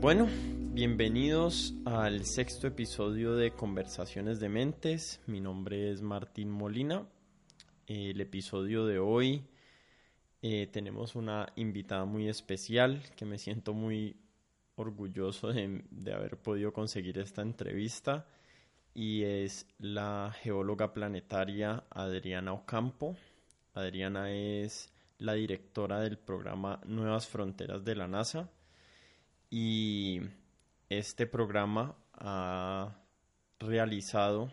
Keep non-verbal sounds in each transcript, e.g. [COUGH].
Bueno, bienvenidos al sexto episodio de Conversaciones de Mentes. Mi nombre es Martín Molina. El episodio de hoy eh, tenemos una invitada muy especial que me siento muy orgulloso de, de haber podido conseguir esta entrevista y es la geóloga planetaria Adriana Ocampo. Adriana es la directora del programa Nuevas Fronteras de la NASA y este programa ha realizado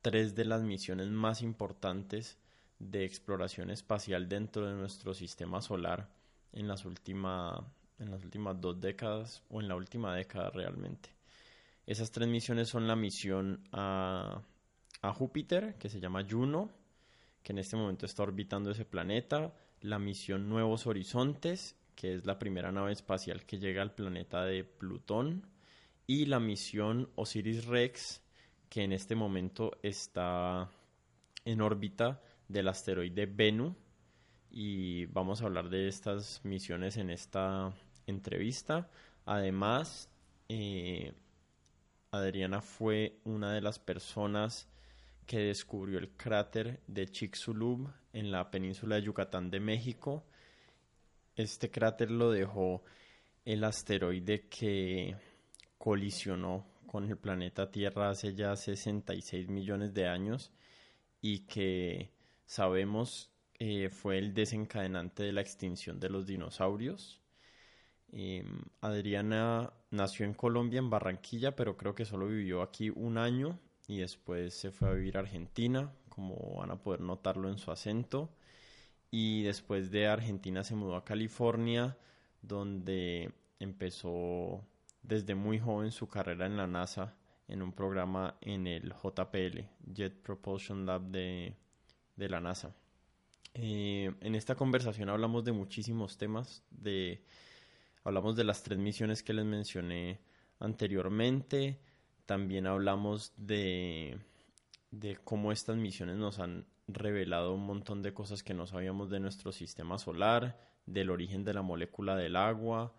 tres de las misiones más importantes de exploración espacial dentro de nuestro sistema solar en las, últimas en las últimas dos décadas o en la última década realmente. Esas tres misiones son la misión a, a Júpiter, que se llama Juno, que en este momento está orbitando ese planeta, la misión Nuevos Horizontes, que es la primera nave espacial que llega al planeta de Plutón, y la misión Osiris Rex, que en este momento está en órbita del asteroide Bennu. Y vamos a hablar de estas misiones en esta entrevista. Además, eh, Adriana fue una de las personas que descubrió el cráter de Chicxulub en la península de Yucatán de México este cráter lo dejó el asteroide que colisionó con el planeta Tierra hace ya 66 millones de años y que sabemos eh, fue el desencadenante de la extinción de los dinosaurios. Em, Adriana nació en Colombia, en Barranquilla, pero creo que solo vivió aquí un año y después se fue a vivir a Argentina, como van a poder notarlo en su acento y después de Argentina se mudó a California, donde empezó desde muy joven su carrera en la NASA en un programa en el JPL, Jet Propulsion Lab de, la NASA. Eh, en esta conversación hablamos de muchísimos temas, de, hablamos de las tres misiones que les mencioné anteriormente, también hablamos de, de cómo estas misiones nos han revelado un montón de cosas que no sabíamos de nuestro sistema solar, del origen de la molécula del agua.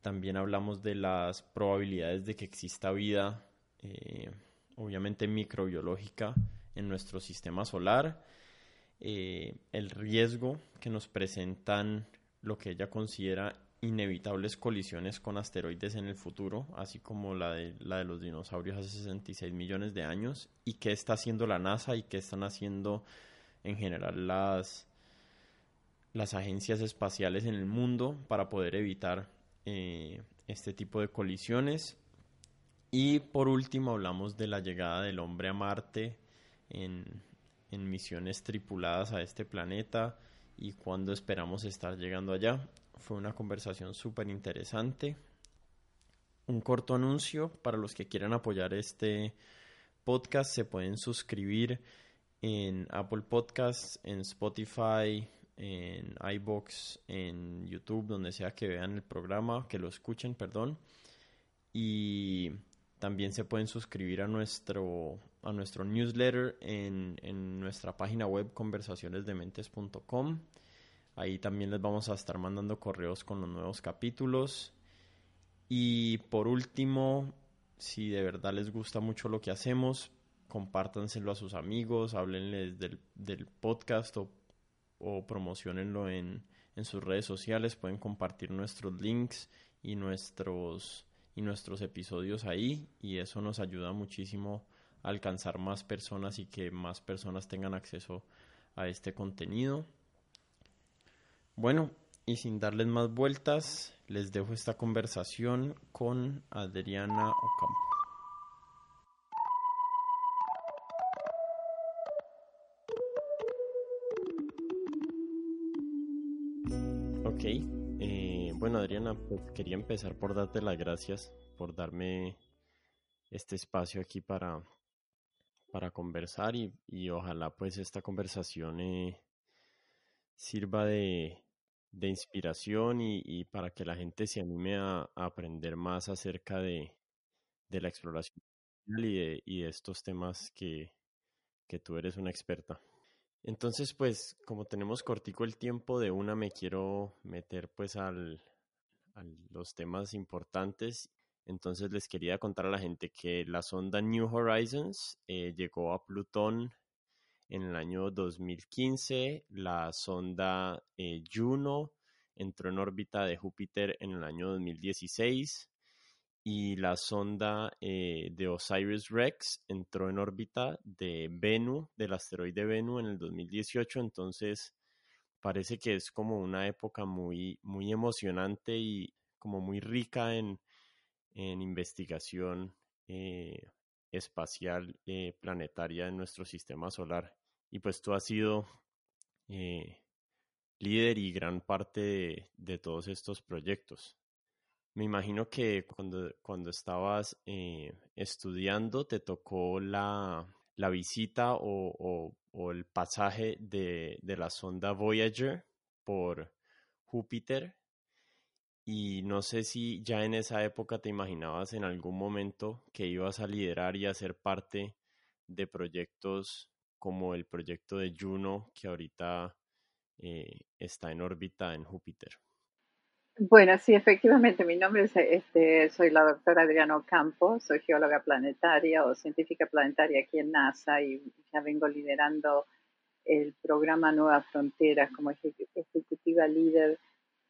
También hablamos de las probabilidades de que exista vida, eh, obviamente microbiológica, en nuestro sistema solar. Eh, el riesgo que nos presentan lo que ella considera inevitables colisiones con asteroides en el futuro, así como la de, la de los dinosaurios hace 66 millones de años, y qué está haciendo la NASA y qué están haciendo en general las, las agencias espaciales en el mundo para poder evitar eh, este tipo de colisiones. Y por último hablamos de la llegada del hombre a Marte en, en misiones tripuladas a este planeta y cuándo esperamos estar llegando allá. Fue una conversación súper interesante. Un corto anuncio para los que quieran apoyar este podcast. Se pueden suscribir en Apple Podcasts, en Spotify, en iBox, en YouTube, donde sea que vean el programa, que lo escuchen, perdón. Y también se pueden suscribir a nuestro, a nuestro newsletter en, en nuestra página web conversacionesdementes.com. Ahí también les vamos a estar mandando correos con los nuevos capítulos. Y por último, si de verdad les gusta mucho lo que hacemos, compártanselo a sus amigos, háblenles del, del podcast o, o promocionenlo en, en sus redes sociales. Pueden compartir nuestros links y nuestros, y nuestros episodios ahí y eso nos ayuda muchísimo a alcanzar más personas y que más personas tengan acceso a este contenido. Bueno, y sin darles más vueltas, les dejo esta conversación con Adriana Ocampo. Ok, eh, bueno Adriana, pues quería empezar por darte las gracias por darme este espacio aquí para, para conversar y, y ojalá pues esta conversación eh, sirva de, de inspiración y, para que la gente se anime a, aprender más acerca de, la exploración y de, y de estos temas que, que tú eres una experta. Entonces, pues, como tenemos cortico el tiempo, de una me quiero meter pues al, los temas importantes. Entonces les quería contar a la gente que la sonda New Horizons eh, llegó a Plutón en el año 2015, la sonda eh, Juno entró en órbita de Júpiter en el año 2016 y la sonda eh, de Osiris Rex entró en órbita de Bennu, del asteroide Bennu en el 2018, entonces parece que es como una época muy, muy emocionante y como muy rica en, investigación eh, espacial eh, planetaria en nuestro sistema solar. Y pues tú has sido líder y gran parte de todos estos proyectos. Me imagino que cuando, cuando estabas eh, estudiando te tocó la, la visita o, o, el pasaje de, de, la sonda Voyager por Júpiter. Y no sé si ya en esa época te imaginabas en algún momento que ibas a liderar y a ser parte de proyectos como el proyecto de Juno que ahorita eh, está en órbita en Júpiter. Bueno, sí, efectivamente, mi nombre es, este, soy la doctora Adriana Ocampo, soy geóloga planetaria o científica planetaria aquí en NASA y ya vengo liderando el programa Nueva Fronteras como ejecutiva líder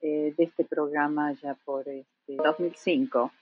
eh, de este programa ya por este, 2005.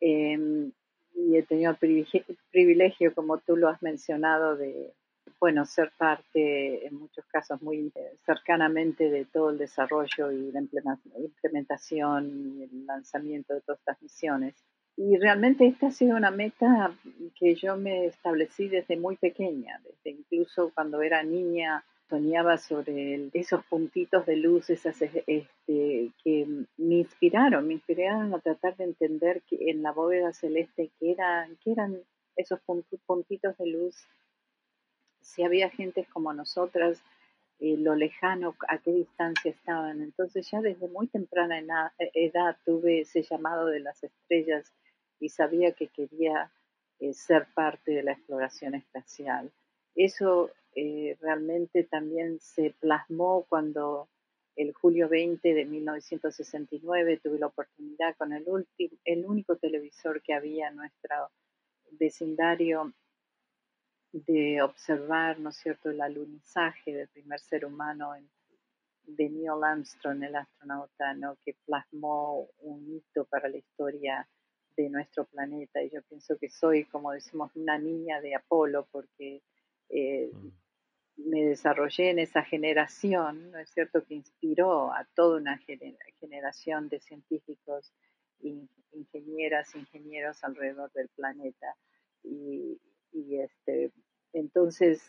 Em, y he tenido el privilegio, como tú lo has mencionado, de bueno, ser parte en muchos casos muy cercanamente de todo el desarrollo y la implementación y el lanzamiento de todas estas misiones. Y realmente esta ha sido una meta que yo me establecí desde muy pequeña, desde incluso cuando era niña soñaba sobre esos puntitos de luz, esas este, que me inspiraron, me inspiraron a tratar de entender que en la bóveda celeste que eran, que eran esos puntitos de luz si había gentes como nosotras, eh, lo lejano, a qué distancia estaban. Entonces ya desde muy temprana edad tuve ese llamado de las estrellas y sabía que quería eh, ser parte de la exploración espacial. Eso eh, realmente también se plasmó cuando el julio 20 de 1969 tuve la oportunidad con el, el único televisor que había en nuestro vecindario de observar, ¿no es cierto?, el alunizaje del primer ser humano de Neil Armstrong, el astronauta, ¿no?, que plasmó un hito para la historia de nuestro planeta. Y yo pienso que soy, como decimos, una niña de Apolo, porque eh, mm. Me desarrollé en esa generación, ¿no es cierto?, que inspiró a toda una generación de científicos, ingenieras, ingenieros alrededor del planeta. Y, este entonces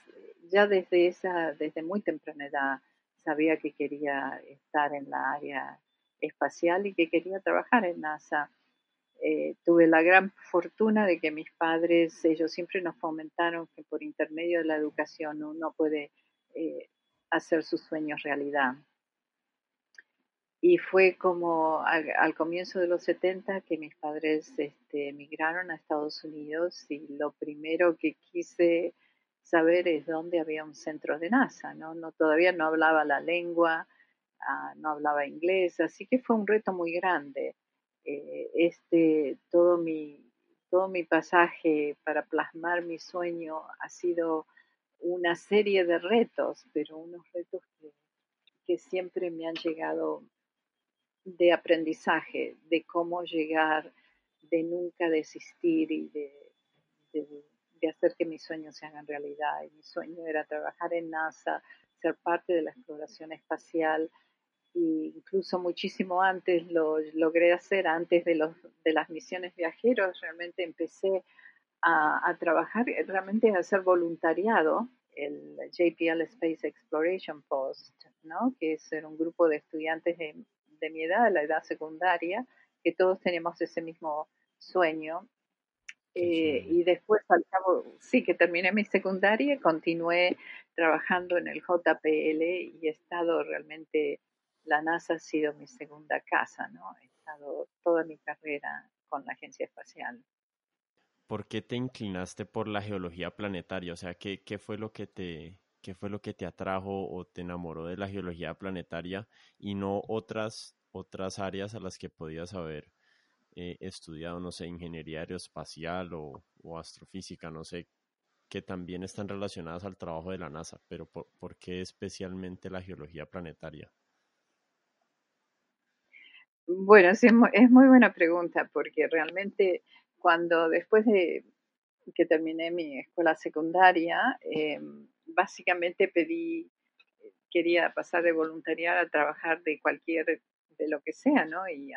ya desde esa desde muy temprana edad sabía que quería estar en la área espacial y que quería trabajar en NASA eh, tuve la gran fortuna de que mis padres ellos siempre nos fomentaron que por intermedio de la educación uno puede eh, hacer sus sueños realidad y fue como al, comienzo de los 70 que mis padres este, emigraron a Estados Unidos y lo primero que quise saber es dónde había un centro de NASA, ¿no? todavía no hablaba la lengua, ah, no hablaba inglés, así que fue un reto muy grande. Eh, este, todo mi, todo mi pasaje para plasmar mi sueño ha sido una serie de retos, pero unos retos que, siempre me han llegado de aprendizaje, de cómo llegar, de nunca desistir y de, de, hacer que mis sueños se hagan realidad. Y mi sueño era trabajar en NASA, ser parte de la exploración espacial e incluso muchísimo antes lo logré hacer, antes de, los, de las misiones viajeros, realmente empecé a, a trabajar, realmente a hacer voluntariado el JPL Space Exploration Post, ¿no? que es un grupo de estudiantes de de mi edad, la edad secundaria, que todos tenemos ese mismo sueño. Eh, y después, al cabo, sí que terminé mi secundaria, continué trabajando en el JPL y he estado realmente, la NASA ha sido mi segunda casa, ¿no? He estado toda mi carrera con la Agencia Espacial. ¿Por qué te inclinaste por la geología planetaria? O sea, ¿qué, fue lo que te, ¿Qué fue lo que te atrajo o te enamoró de la geología planetaria y no otras otras áreas a las que podías haber eh, estudiado, no sé, ingeniería aeroespacial o, astrofísica, no sé, que también están relacionadas al trabajo de la NASA, pero ¿por, qué especialmente la geología planetaria? Bueno, sí, es muy buena pregunta, porque realmente cuando después de que terminé mi escuela secundaria, em, básicamente pedí, quería pasar de voluntariar a trabajar de cualquier, de lo que sea, ¿no? Y,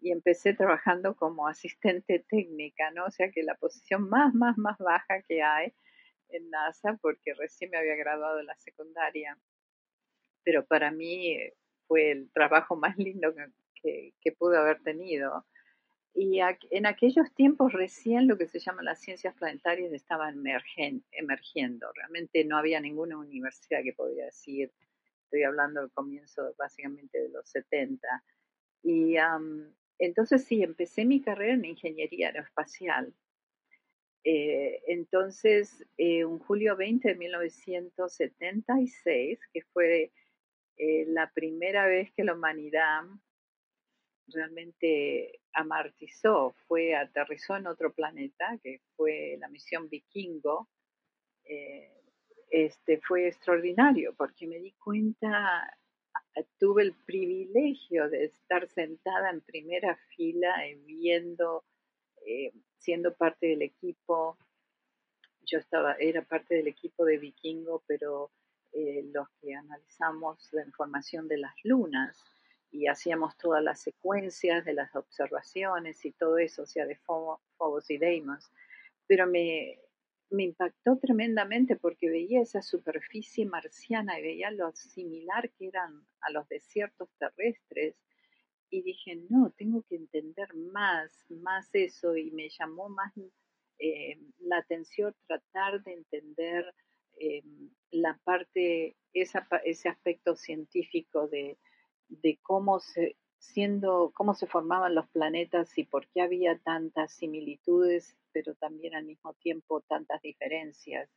y empecé trabajando como asistente técnica, ¿no? O sea que la posición más, más, más baja que hay en NASA, porque recién me había graduado de la secundaria. Pero para mí fue el trabajo más lindo que, que pude haber tenido y en aquellos tiempos recién lo que se llama las ciencias planetarias estaban emergiendo. Realmente no había ninguna universidad que podía decir, estoy hablando del comienzo básicamente de los 70. Y entonces sí, empecé mi carrera en ingeniería aeroespacial. Eh, entonces, eh, un julio 20 de 1976, que fue eh, la primera vez que la humanidad realmente amartizó, fue, aterrizó en otro planeta, que fue la misión Vikingo, eh, este, fue extraordinario porque me di cuenta, tuve el privilegio de estar sentada en primera fila viendo, eh, siendo parte del equipo, yo estaba, era parte del equipo de Vikingo, pero eh, los que analizamos la información de las lunas, y hacíamos todas las secuencias de las observaciones y todo eso, o sea, de Phobos y Deimos. Pero me, me impactó tremendamente porque veía esa superficie marciana y veía lo similar que eran a los desiertos terrestres y dije, no, tengo que entender más, más eso y me llamó más eh, la atención tratar de entender eh, la parte, ese aspecto científico de, de cómo se, siendo, cómo se formaban los planetas y por qué había tantas similitudes, pero también al mismo tiempo tantas diferencias.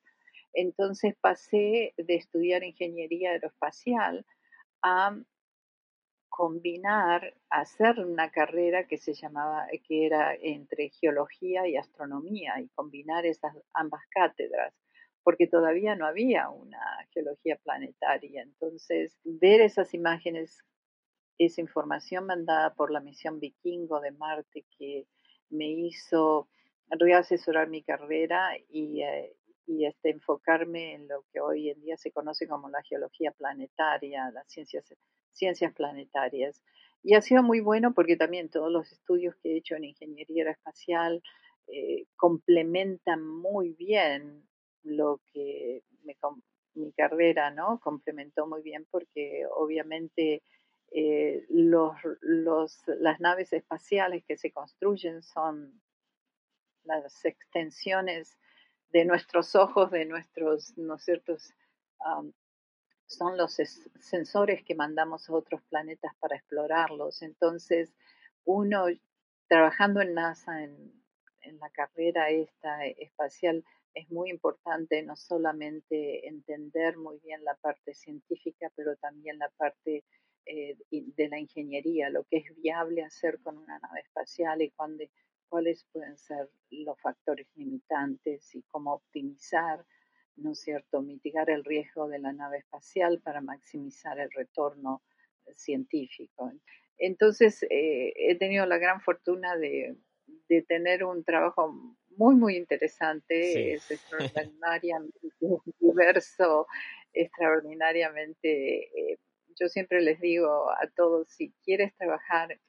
Entonces pasé de estudiar ingeniería aeroespacial a combinar, hacer una carrera que se llamaba, que era entre geología y astronomía, y combinar esas ambas cátedras, porque todavía no había una geología planetaria. Entonces, ver esas imágenes esa información mandada por la misión Vikingo de Marte que me hizo reasesorar mi carrera y, eh, y este, enfocarme en lo que hoy en día se conoce como la geología planetaria, las ciencias, ciencias planetarias. Y ha sido muy bueno porque también todos los estudios que he hecho en ingeniería espacial eh, complementan muy bien lo que mi carrera, ¿no? Complementó muy bien porque obviamente eh, los, las naves espaciales que se construyen son las extensiones de nuestros ojos, de nuestros, ¿no ciertos? son los sensores que mandamos a otros planetas para explorarlos. Entonces, uno trabajando en NASA, en, en la carrera esta espacial, es muy importante no solamente entender muy bien la parte científica, pero también la parte eh, de la ingeniería, lo que es viable hacer con una nave espacial y cuáles pueden ser los factores limitantes y cómo optimizar, ¿no es cierto?, mitigar el riesgo de la nave espacial para maximizar el retorno científico. Entonces, eh, he tenido la gran fortuna de, tener un trabajo muy, muy interesante, es [LAUGHS] extraordinariamente [LAUGHS] diverso, extraordinariamente eh, yo siempre les digo a todos, si quieres trabajar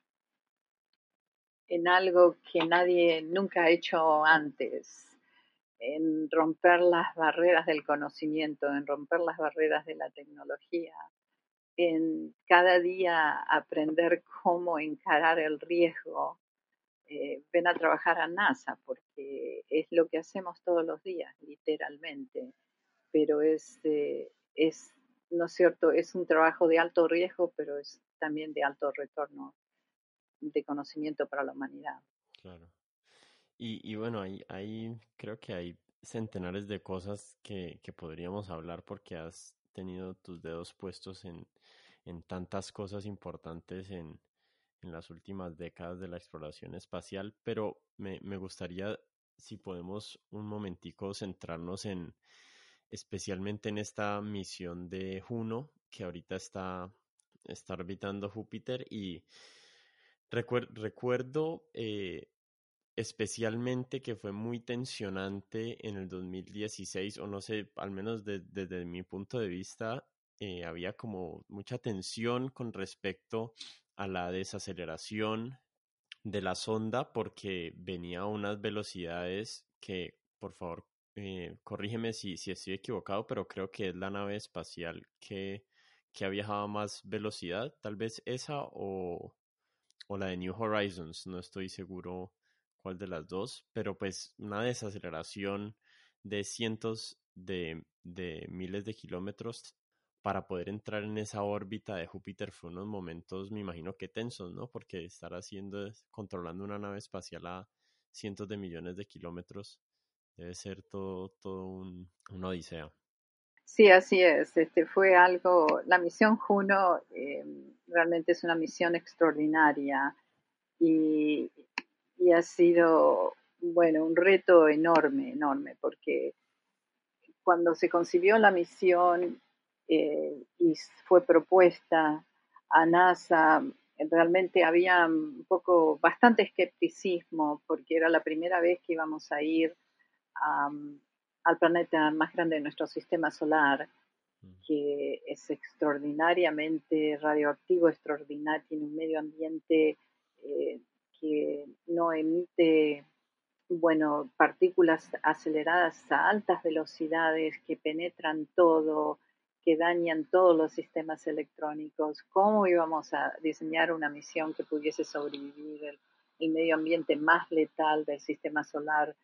en algo que nadie nunca ha hecho antes, en romper las barreras del conocimiento, en romper las barreras de la tecnología, en cada día aprender cómo encarar el riesgo, eh, ven a trabajar a NASA, porque es lo que hacemos todos los días, literalmente, pero es, es ¿no es cierto? Es un trabajo de alto riesgo, pero es también de alto retorno de conocimiento para la humanidad. Claro. Y, bueno, ahí, creo que hay centenares de cosas que, podríamos hablar porque has tenido tus dedos puestos en, en tantas cosas importantes en, en las últimas décadas de la exploración espacial, pero me, me gustaría, si podemos un momentico centrarnos en especialmente en esta misión de Juno, que ahorita está, está orbitando Júpiter y recuerdo eh, especialmente que fue muy tensionante en el 2016, o no sé, al menos desde mi punto de vista, eh, había como mucha tensión con respecto a la desaceleración de la sonda porque venía a unas velocidades que, por favor, eh, corrígeme si, si estoy equivocado, pero creo que es la nave espacial que, que ha viajado a más velocidad, tal vez esa o, o la de New Horizons, no estoy seguro cuál de las dos, pero pues una desaceleración de cientos de, de miles de kilómetros para poder entrar en esa órbita de Júpiter fue unos momentos, me imagino que tensos, ¿no? Porque estar haciendo, controlando una nave espacial a cientos de millones de kilómetros debe ser todo, un, una odisea. Sí, así es. Este fue algo. La misión Juno eh, realmente es una misión extraordinaria y, y, ha sido, bueno, un reto enorme, enorme, porque cuando se concibió la misión eh, y fue propuesta a NASA, realmente había un poco, bastante escepticismo, porque era la primera vez que íbamos a ir al planeta más grande de nuestro sistema solar, mm. que es extraordinariamente radioactivo, extraordinario, tiene un medio ambiente eh, que no emite, bueno, partículas aceleradas a altas velocidades que penetran todo, que dañan todos los sistemas electrónicos. ¿Cómo íbamos a diseñar una misión que pudiese sobrevivir el, el medio ambiente más letal del sistema solar?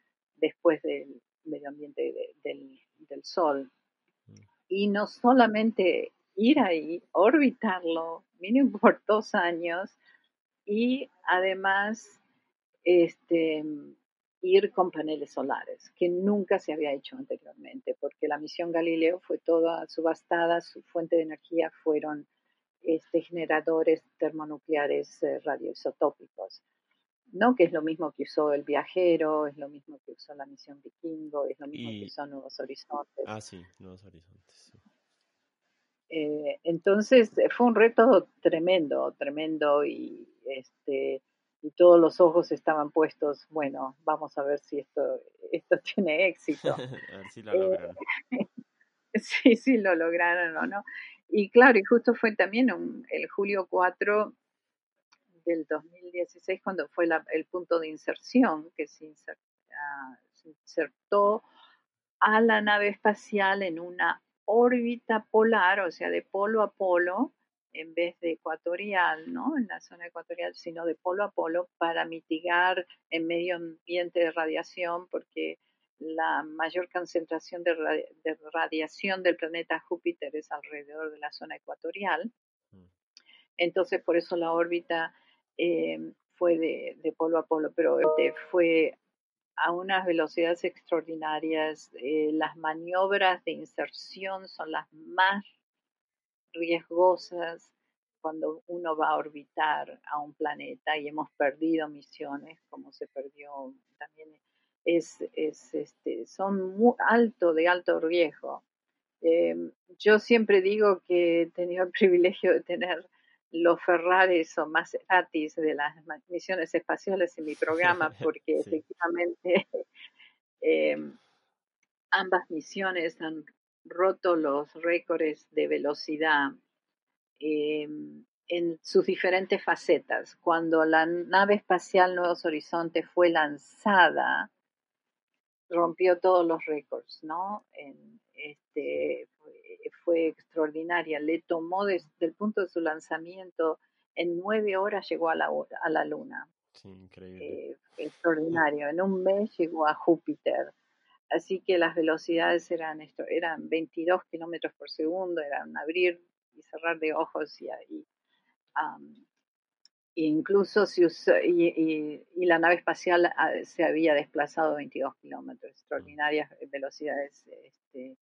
Después del medio ambiente del, Sol. Mm. Y no solamente ir ahí, orbitarlo, mínimo [LAUGHS] por dos años, y además este, ir con paneles solares, que nunca se había hecho anteriormente, porque la misión Galileo fue toda subastada, su fuente de energía fueron este, generadores termonucleares eh, radioisotópicos. ¿No? Que es lo mismo que usó el viajero, es lo mismo que usó la misión vikingo, es lo mismo que usó Nuevos Horizontes. Ah, sí, Nuevos Horizontes. Eh, entonces eh, fue un reto tremendo, tremendo y este y todos los ojos estaban puestos, bueno, vamos a ver si esto, esto [LAUGHS] tiene éxito. [LAUGHS] a ver si lo lograron. [LAUGHS] sí, sí, lo lograron o no. Y claro, y justo fue también el julio 4 del 2016 cuando fue el punto de inserción que ah, se, insertó a la nave espacial en una órbita polar, o sea, de polo a polo, en vez de ecuatorial, ¿no? En la zona ecuatorial, sino de polo a polo para mitigar el medio ambiente de radiación, porque la mayor concentración de, radiación del planeta Júpiter es alrededor de la zona ecuatorial. Mm. Entonces, por eso la órbita eh, fue de, polo a polo, pero este, fue a unas velocidades extraordinarias. Eh, las maniobras de inserción son las más riesgosas cuando uno va a orbitar a un planeta y hemos perdido misiones, como se perdió también, es, es este, son muy alto, de alto riesgo. Eh, yo siempre digo que he tenido el [LAUGHS] privilegio de tener los Ferrari son más gratis de las misiones espaciales en mi programa [LAUGHS] porque efectivamente [LAUGHS] em, ambas misiones han roto los récords de velocidad em, en sus diferentes facetas. Cuando la nave espacial Nuevos Horizontes fue lanzada, rompió todos los récords, ¿no? En, este, fue extraordinaria. Le tomó desde el punto de su lanzamiento, en nueve horas llegó a la, a la Luna. Sí, increíble. Eh, extraordinario. En un mes llegó a Júpiter. Así que las velocidades eran, esto, eran 22 kilómetros por segundo, eran abrir y cerrar de ojos y, y incluso si y, y, la nave espacial ah, se había desplazado 22 kilómetros, extraordinarias velocidades este,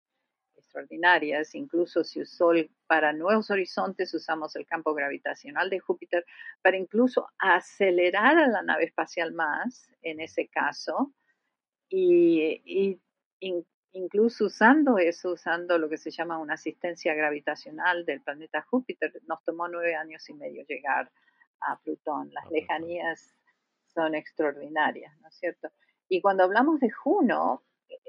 extraordinarias. Incluso si usó para nuevos horizontes usamos el campo gravitacional de Júpiter para incluso acelerar a la nave espacial más en ese caso y, incluso usando eso, usando lo que se llama una asistencia gravitacional del planeta Júpiter, nos tomó nueve años y medio llegar a Plutón. Las lejanías son extraordinarias, ¿no es cierto? Y cuando hablamos de Juno,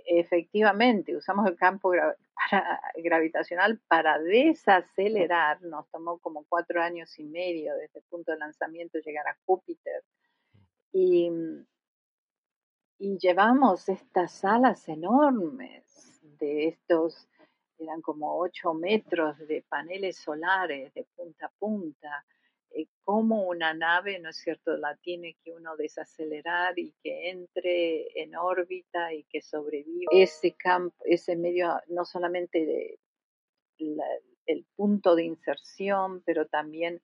efectivamente, usamos el campo [LAUGHS] gravitacional para desacelerar, nos tomó como cuatro años y medio desde el punto de lanzamiento llegar a Júpiter. Y, llevamos estas alas enormes de estos, eran como ocho metros de paneles solares de punta a punta, eh, como una nave, ¿no es cierto?, la tiene que uno desacelerar y que entre en órbita y que sobreviva. Ese campo, ese medio, no solamente el punto de inserción, pero también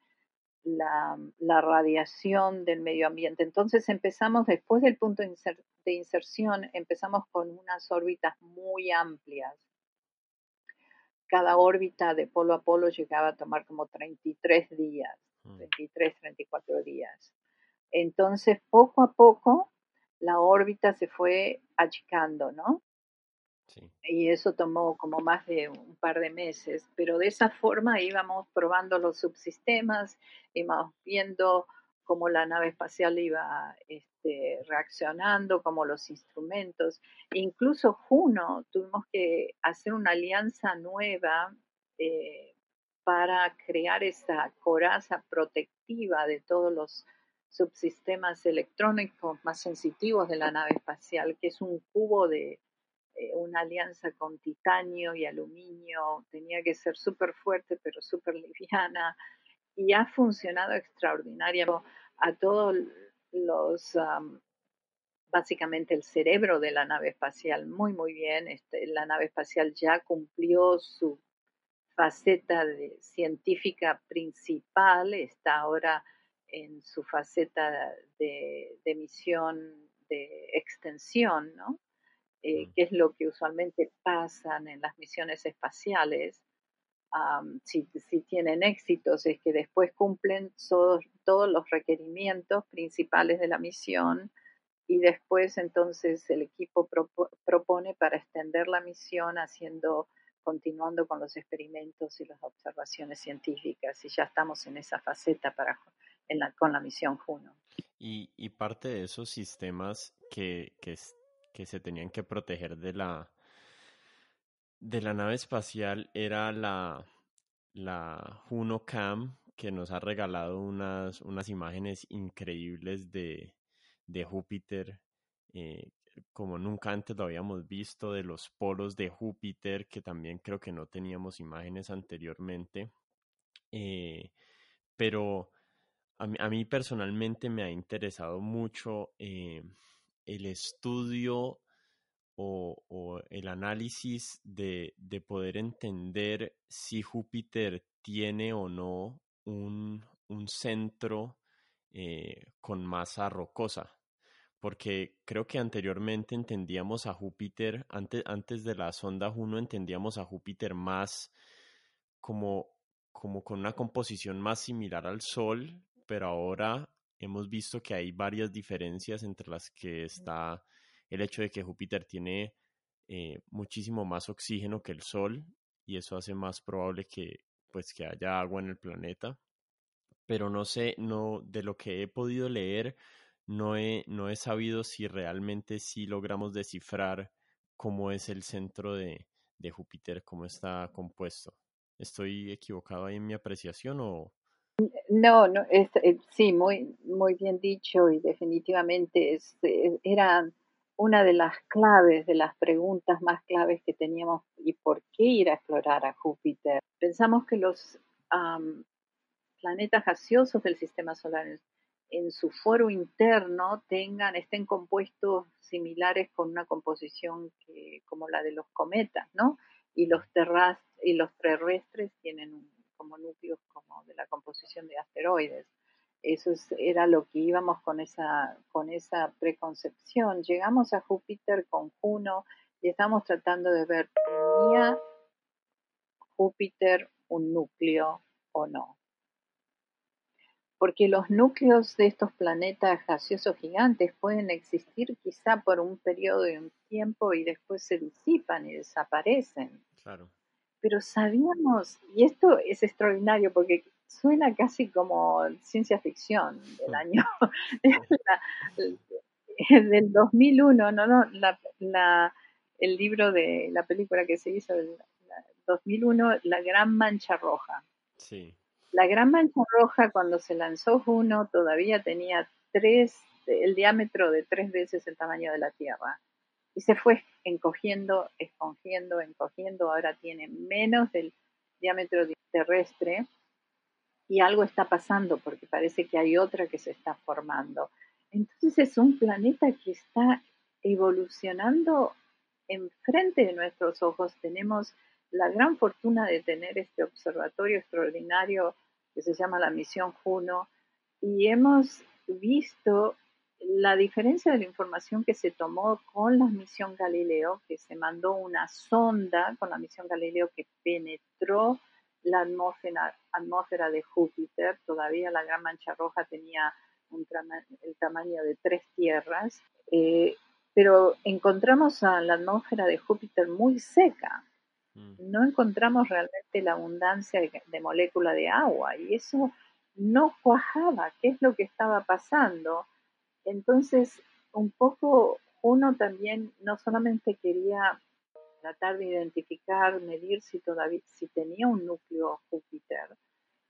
la, radiación del medio ambiente. Entonces empezamos, después del punto de inserción, empezamos con unas órbitas muy amplias. Cada órbita de polo a polo llegaba a tomar como 33 días. 23, mm. 34 días. Entonces, poco a poco, la órbita se fue achicando, ¿no? Y eso tomó como más de un par de meses, pero de esa forma íbamos probando los subsistemas, íbamos viendo cómo la nave espacial iba este, reaccionando, como los instrumentos. incluso Juno, tuvimos que hacer una alianza nueva eh, para crear esa coraza protectiva de todos los subsistemas electrónicos más sensitivos de la nave espacial, que es un cubo de eh, una alianza con titanio y aluminio, tenía que ser súper fuerte pero súper liviana. Y ha funcionado extraordinariamente a todos los, básicamente el cerebro de la nave espacial, muy, muy bien. Este, la nave espacial ya cumplió su faceta de científica principal, está ahora en su faceta de, misión de extensión, ¿no? Eh, mm. que es lo que usualmente pasan en las misiones espaciales. si, tienen éxitos, es que después cumplen todos los requerimientos principales de la misión y después entonces el equipo propone para extender la misión haciendo continuando con los experimentos y las observaciones científicas y ya estamos en esa faceta para, con la misión Juno. Y, parte de esos sistemas que, que, que, se tenían que proteger de la, de la nave espacial era la, la Juno Cam, que nos ha regalado unas, unas imágenes increíbles de, de Júpiter, eh, como nunca antes lo habíamos visto, de los polos de Júpiter, que también creo que no teníamos imágenes anteriormente. Eh, pero a mí, personalmente me ha interesado mucho eh, el estudio o, el análisis de, poder entender si Júpiter tiene o no un, centro eh, con masa rocosa porque creo que anteriormente entendíamos a Júpiter, antes, antes de la sonda Juno entendíamos a Júpiter más como, como con una composición más similar al Sol, pero ahora hemos visto que hay varias diferencias entre las que está el hecho de que Júpiter tiene eh, muchísimo más oxígeno que el Sol y eso hace más probable que pues que haya agua en el planeta. Pero no sé, no de lo que he podido leer, no he, no he sabido si realmente sí logramos descifrar cómo es el centro de, de Júpiter, cómo está compuesto. ¿Estoy equivocado ahí en mi apreciación o...? No, no, es, eh, sí, muy, muy bien dicho y definitivamente es, eh, era una de las claves, de las preguntas más claves que teníamos y por qué ir a explorar a Júpiter. Pensamos que los planetas gaseosos del sistema solar en su foro interno tengan, estén compuestos similares con una composición que, como la de los cometas, ¿no? Y los, y los terrestres tienen como núcleos como de la composición de asteroides. Eso era lo que íbamos con esa, con esa preconcepción. Llegamos a Júpiter con Juno y estamos tratando de ver, tenía Júpiter un núcleo o no. Porque los núcleos de estos planetas gaseosos gigantes pueden existir quizá por un periodo de un tiempo y después se disipan y desaparecen. Claro. Pero sabíamos, y esto es extraordinario porque suena casi como ciencia ficción del año [LAUGHS] del 2001, no, no, la, el libro de la película que se hizo del 2001, La Gran Mancha Roja. Sí. La Gran Mancha Roja, cuando se lanzó Juno, todavía tenía tres, el diámetro de tres veces el tamaño de la Tierra. Y se fue encogiendo, escogiendo, encogiendo. Ahora tiene menos del diámetro terrestre. Y algo está pasando porque parece que hay otra que se está formando. Entonces es un planeta que está evolucionando enfrente de nuestros ojos. Tenemos la gran fortuna de tener este observatorio extraordinario que se llama la misión Juno y hemos visto la diferencia de la información que se tomó con la misión Galileo, que se mandó una sonda con la misión Galileo que penetró la atmósfera, de Júpiter, todavía la gran mancha roja tenía el tamaño de tres tierras, eh, pero encontramos a la atmósfera de Júpiter muy seca. Mm. No encontramos realmente la abundancia de, de molécula de agua y eso no cuajaba. ¿Qué es lo que estaba pasando? Entonces, un poco uno también no solamente quería tratar de identificar, medir si todavía si tenía un núcleo Júpiter,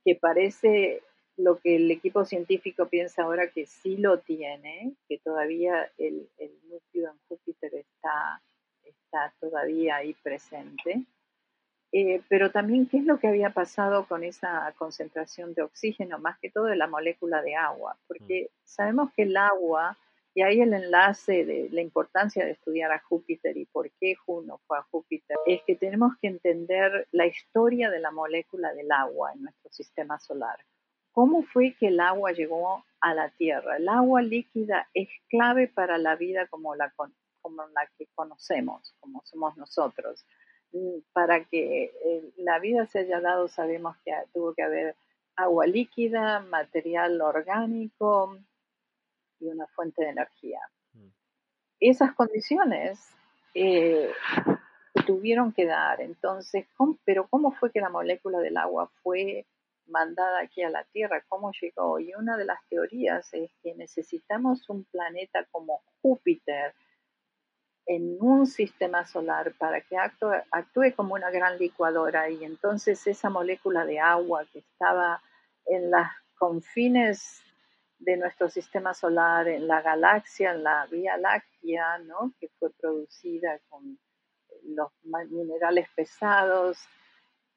que parece lo que el equipo científico piensa ahora que sí lo tiene, que todavía el, núcleo en Júpiter está, está todavía ahí presente. Eh, pero también qué es lo que había pasado con esa concentración de oxígeno, más que todo de la molécula de agua, porque mm. sabemos que el agua, y ahí el enlace de la importancia de estudiar a Júpiter y por qué Juno fue a Júpiter, es que tenemos que entender la historia de la molécula del agua en nuestro sistema solar. ¿Cómo fue que el agua llegó a la Tierra? El agua líquida es clave para la vida como la, como la que conocemos, como somos nosotros. Mm, para que eh, la vida se haya dado, sabemos que tuvo que haber agua líquida, material orgánico y una fuente de energía. Mm. Esas condiciones eh, tuvieron que dar. Entonces, pero ¿cómo fue que la molécula del agua fue mandada aquí a la Tierra, cómo llegó. Y una de las teorías es que necesitamos un planeta como Júpiter en un sistema solar para que actúe, actúe como una gran licuadora y entonces esa molécula de agua que estaba en las confines de nuestro sistema solar, en la galaxia, en la Vía Láctea, ¿no? que fue producida con los minerales pesados,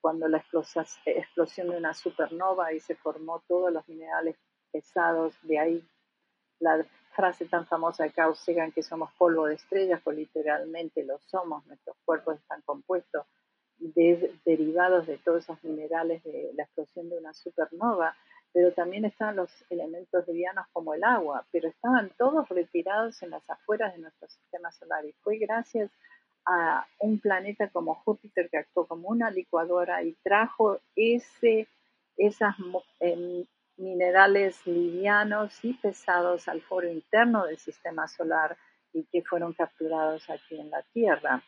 cuando la explosión de una supernova y se formó todos los minerales pesados, de ahí la frase tan famosa de Carl Sagan que somos polvo de estrellas, pues literalmente lo somos, nuestros cuerpos están compuestos de, derivados de todos esos minerales de la explosión de una supernova, pero también están los elementos livianos como el agua, pero estaban todos retirados en las afueras de nuestro sistema solar. Y fue gracias a un planeta como Júpiter que actuó como una licuadora y trajo ese, esas em, minerales livianos y pesados al foro interno del sistema solar y que fueron capturados aquí en la Tierra.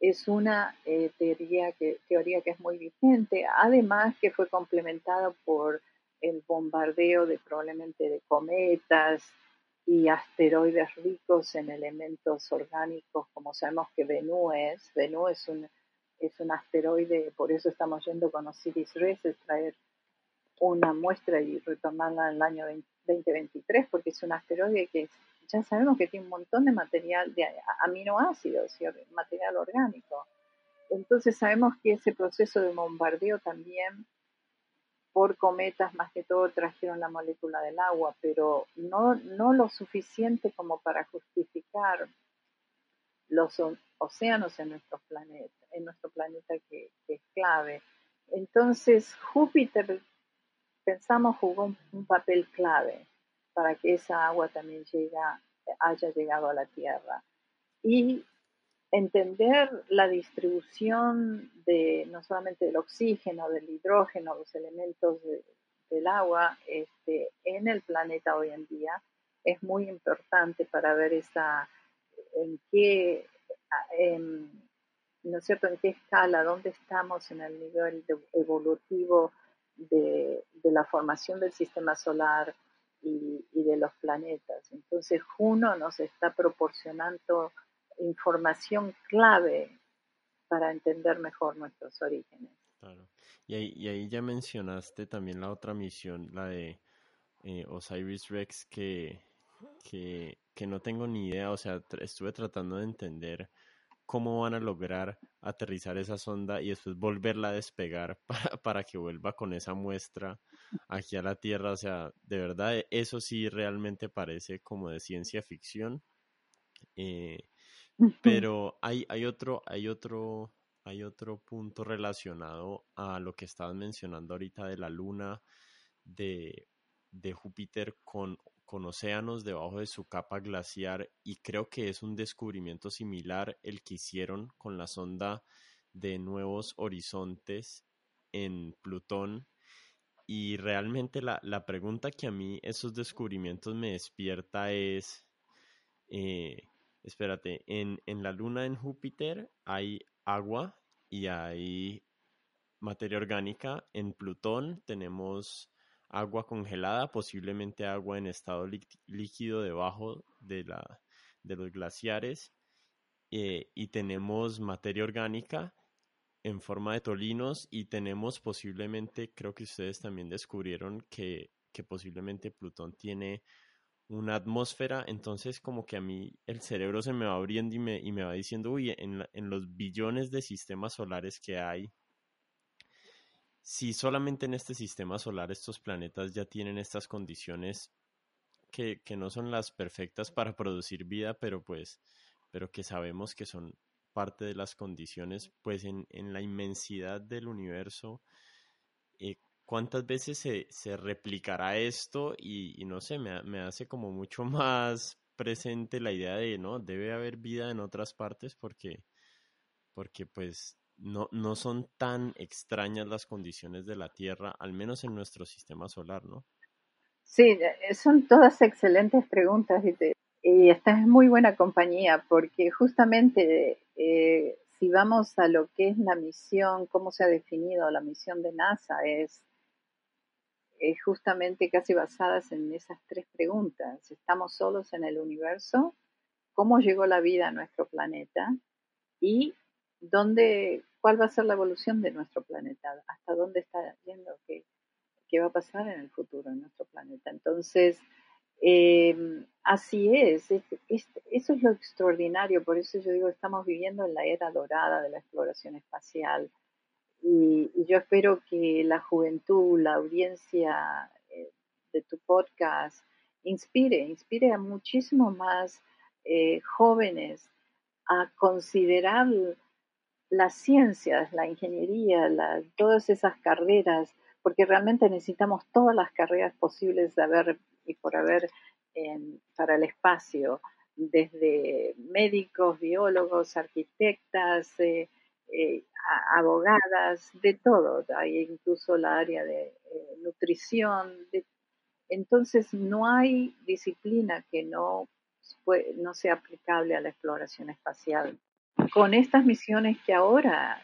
Es una eh, teoría, que, teoría que es muy vigente, además que fue complementada por el bombardeo de probablemente de cometas, y asteroides ricos en elementos orgánicos, como sabemos que Venú es. Venú es un, es un asteroide, por eso estamos yendo con Osiris Rex, es traer una muestra y retomarla en el año 2023, porque es un asteroide que ya sabemos que tiene un montón de material de aminoácidos y material orgánico. Entonces sabemos que ese proceso de bombardeo también por cometas más que todo trajeron la molécula del agua, pero no, no lo suficiente como para justificar los océanos en nuestro planeta, en nuestro planeta que, es clave. Entonces Júpiter pensamos jugó un, papel clave para que esa agua también llega, haya llegado a la Tierra. Y entender la distribución de no solamente del oxígeno, del hidrógeno, los elementos del agua este, en el planeta hoy en día es muy importante para ver esa en qué no es cierto en qué escala, dónde estamos en el nivel evolutivo de, la formación del sistema solar y, de los planetas. Entonces, Juno nos está proporcionando información clave para entender mejor nuestros orígenes. Claro. Y ahí, y ahí ya mencionaste también la otra misión, la de eh, Osiris Rex, que, que, que, no tengo ni idea, o sea, estuve tratando de entender cómo van a lograr aterrizar esa sonda y después volverla a despegar [LAUGHS] para, para que vuelva con esa muestra aquí a la Tierra. O sea, de verdad, eso sí realmente parece como de ciencia ficción. Eh, pero hay, hay otro, hay otro, hay otro punto relacionado a lo que estabas mencionando ahorita de la luna de, de Júpiter con, con océanos debajo de su capa glaciar y creo que es un descubrimiento similar el que hicieron con la sonda de nuevos horizontes en Plutón y realmente la, la pregunta que a mí esos descubrimientos me despierta es eh, espérate, en, en la luna en Júpiter hay agua y hay materia orgánica. En Plutón tenemos agua congelada, posiblemente agua en estado líquido debajo de, la, de los glaciares. Eh, y tenemos materia orgánica en forma de tolinos y tenemos posiblemente, creo que ustedes también descubrieron que, que posiblemente Plutón tiene una atmósfera, entonces como que a mí el cerebro se me va abriendo y me, y me va diciendo, uy, en, en los billones de sistemas solares que hay, si solamente en este sistema solar estos planetas ya tienen estas condiciones que, que no son las perfectas para producir vida, pero pues, pero que sabemos que son parte de las condiciones, pues en, en la inmensidad del universo, eh, cuántas veces se, se replicará esto y, no sé, me, me, hace como mucho [LAUGHS] más presente la idea de, ¿no? Debe haber vida en otras partes porque, porque pues no, no son tan extrañas las condiciones de la Tierra, al menos en nuestro sistema solar, ¿no? Sí, eh, son todas excelentes preguntas y, y esta es muy buena compañía porque justamente eh, si vamos a lo que es la misión, cómo se ha definido la misión de NASA, es es justamente casi basadas en esas tres preguntas. ¿Estamos solos en el universo? ¿Cómo llegó la vida a nuestro planeta? ¿Y dónde, cuál va a ser la evolución de nuestro planeta? ¿Hasta dónde está yendo? ¿Qué, qué va a pasar en el futuro en nuestro planeta? Entonces, eh, así es, eso es lo extraordinario, por eso yo digo, estamos viviendo en la era dorada de la exploración espacial y, yo espero que la juventud, la audiencia eh, de tu podcast, inspire, inspire a muchísimos más eh, jóvenes a considerar las ciencias, la ingeniería, todas esas carreras, porque realmente necesitamos todas las carreras posibles de haber y por haber para el espacio, desde médicos, biólogos, arquitectas, eh, eh, abogadas, de todo, hay incluso la área de eh, nutrición, entonces no hay disciplina que no, no sea aplicable a la exploración espacial. Con estas misiones que ahora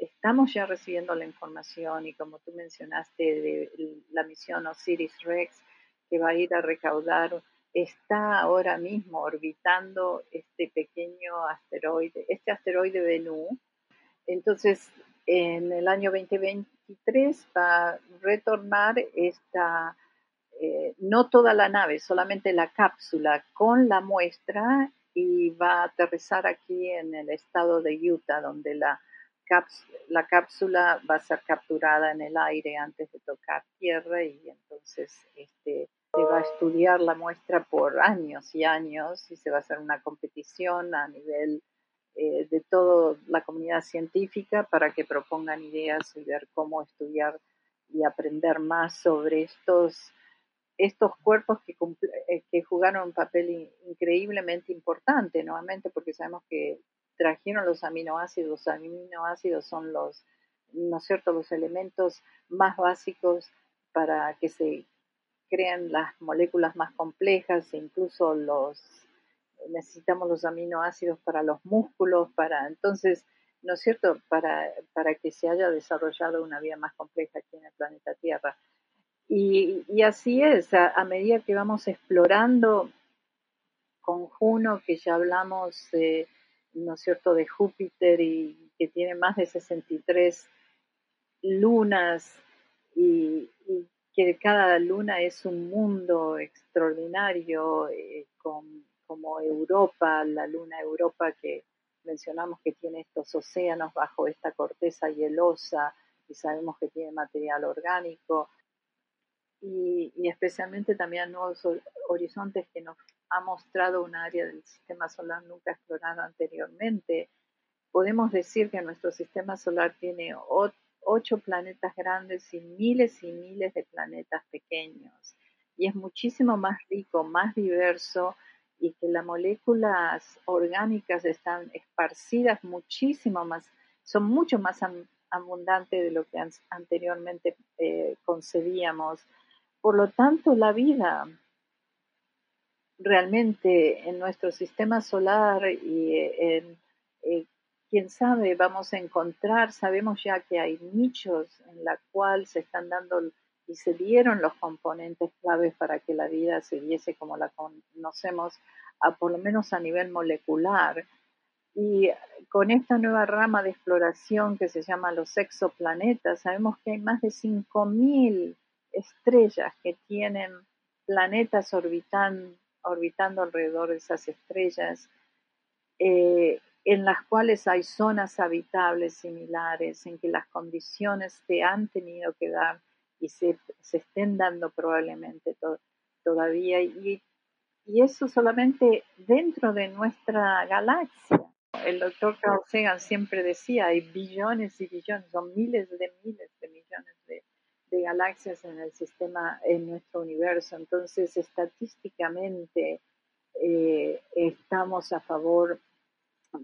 estamos ya recibiendo la información y como tú mencionaste de la misión Osiris Rex que va a ir a recaudar está ahora mismo orbitando este pequeño asteroide, este asteroide Bennu, entonces, en el año 2023 va a retornar esta, eh, no toda la nave, solamente la cápsula con la muestra y va a aterrizar aquí en el estado de Utah, donde la, la cápsula va a ser capturada en el aire antes de tocar tierra y entonces este, se va a estudiar la muestra por años y años y se va a hacer una competición a nivel eh, de toda la comunidad científica para que propongan ideas y ver cómo estudiar y aprender más sobre estos, estos cuerpos que, eh, que jugaron un papel increíblemente importante, nuevamente porque sabemos que trajeron los aminoácidos. Los aminoácidos son los, ¿no es cierto?, los elementos más básicos para que se crean las moléculas más complejas, e incluso los necesitamos los aminoácidos para los músculos, para entonces, ¿no es cierto?, para, para que se haya desarrollado una vida más compleja aquí en el planeta Tierra. Y, y así es, a, medida que vamos explorando con Juno, que ya hablamos, ¿no es cierto?, de Júpiter y que tiene más de 63 lunas y, que cada luna es un mundo extraordinario, eh, como Europa, la luna Europa que mencionamos que tiene estos océanos bajo esta corteza hielosa y sabemos que tiene material orgánico y, especialmente también nuevos horizontes que nos ha mostrado un área del sistema solar nunca explorada anteriormente. Podemos decir que nuestro sistema solar tiene ocho planetas grandes y miles y miles de planetas pequeños. Y es muchísimo más rico, más diverso y que las moléculas orgánicas están esparcidas muchísimo más, son mucho más abundantes de lo que anteriormente eh, concebíamos. Por lo tanto, la vida realmente en nuestro sistema solar y en, eh, quién sabe, vamos a encontrar, sabemos ya que hay nichos en la cual se están dando y se dieron los componentes claves para que la vida se diese como la conocemos, a, por lo menos a nivel molecular. Y con esta nueva rama de exploración que se llama los exoplanetas, sabemos que hay más de 5.000 estrellas que tienen planetas orbitando, orbitando alrededor de esas estrellas, eh, en las cuales hay zonas habitables similares, en que las condiciones se han tenido que dar y se, estén dando probablemente todavía. Y, y eso solamente dentro de nuestra galaxia. El doctor Carl Sagan siempre decía, hay billones y billones, son miles de miles de millones galaxias en el sistema, en nuestro universo. Entonces, estadísticamente eh, estamos a favor,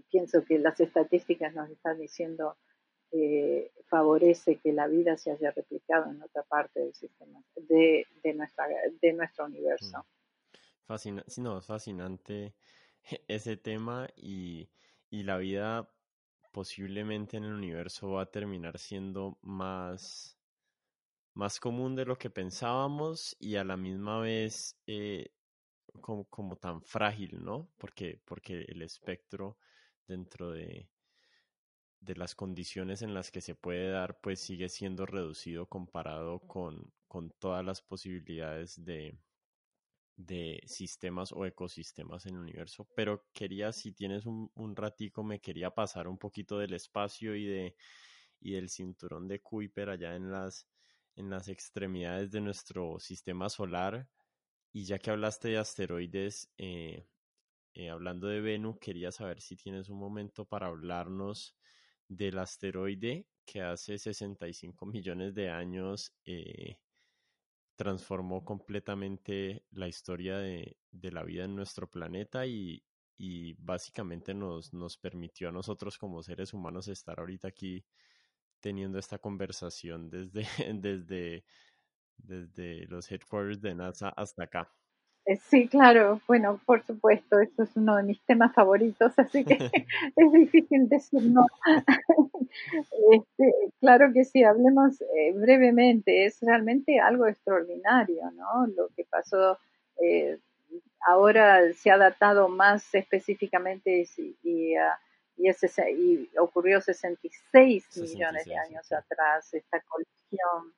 pienso que las estadísticas nos están diciendo que favorece que la vida se haya replicado en otra parte del sistema, de, de, nuestra, de nuestro universo. Mm. Fascina sí, no, es fascinante ese tema y, y la vida posiblemente en el universo va a terminar siendo más más común de lo que pensábamos y a la misma vez eh, como, tan frágil, ¿no? Porque, porque el espectro dentro de, de las condiciones en las que se puede dar, pues sigue siendo reducido comparado con, con todas las posibilidades de, de sistemas o ecosistemas en el universo. Pero quería, si tienes un, un ratico, me quería pasar un poquito del espacio y de y del cinturón de Kuiper allá en las en las extremidades de nuestro sistema solar. Y ya que hablaste de asteroides, eh, eh, hablando de Venus, quería saber si tienes un momento para hablarnos del asteroide que hace 65 millones de años eh, transformó completamente la historia de, de, la vida en nuestro planeta y, y básicamente nos, nos permitió a nosotros como seres humanos estar ahorita aquí teniendo esta conversación desde, [LAUGHS] desde, desde los headquarters de NASA hasta acá. Eh, sí, claro, bueno, por supuesto, eso es uno de mis temas favoritos, [LAUGHS] así que [LAUGHS] es difícil decir no. Este, claro que sí, hablemos eh, brevemente, es realmente algo extraordinario, ¿no? Lo que pasó, eh, ahora se ha datado más específicamente y, y uh, y, ese, y ocurrió 66, millones de años atrás, esta colisión,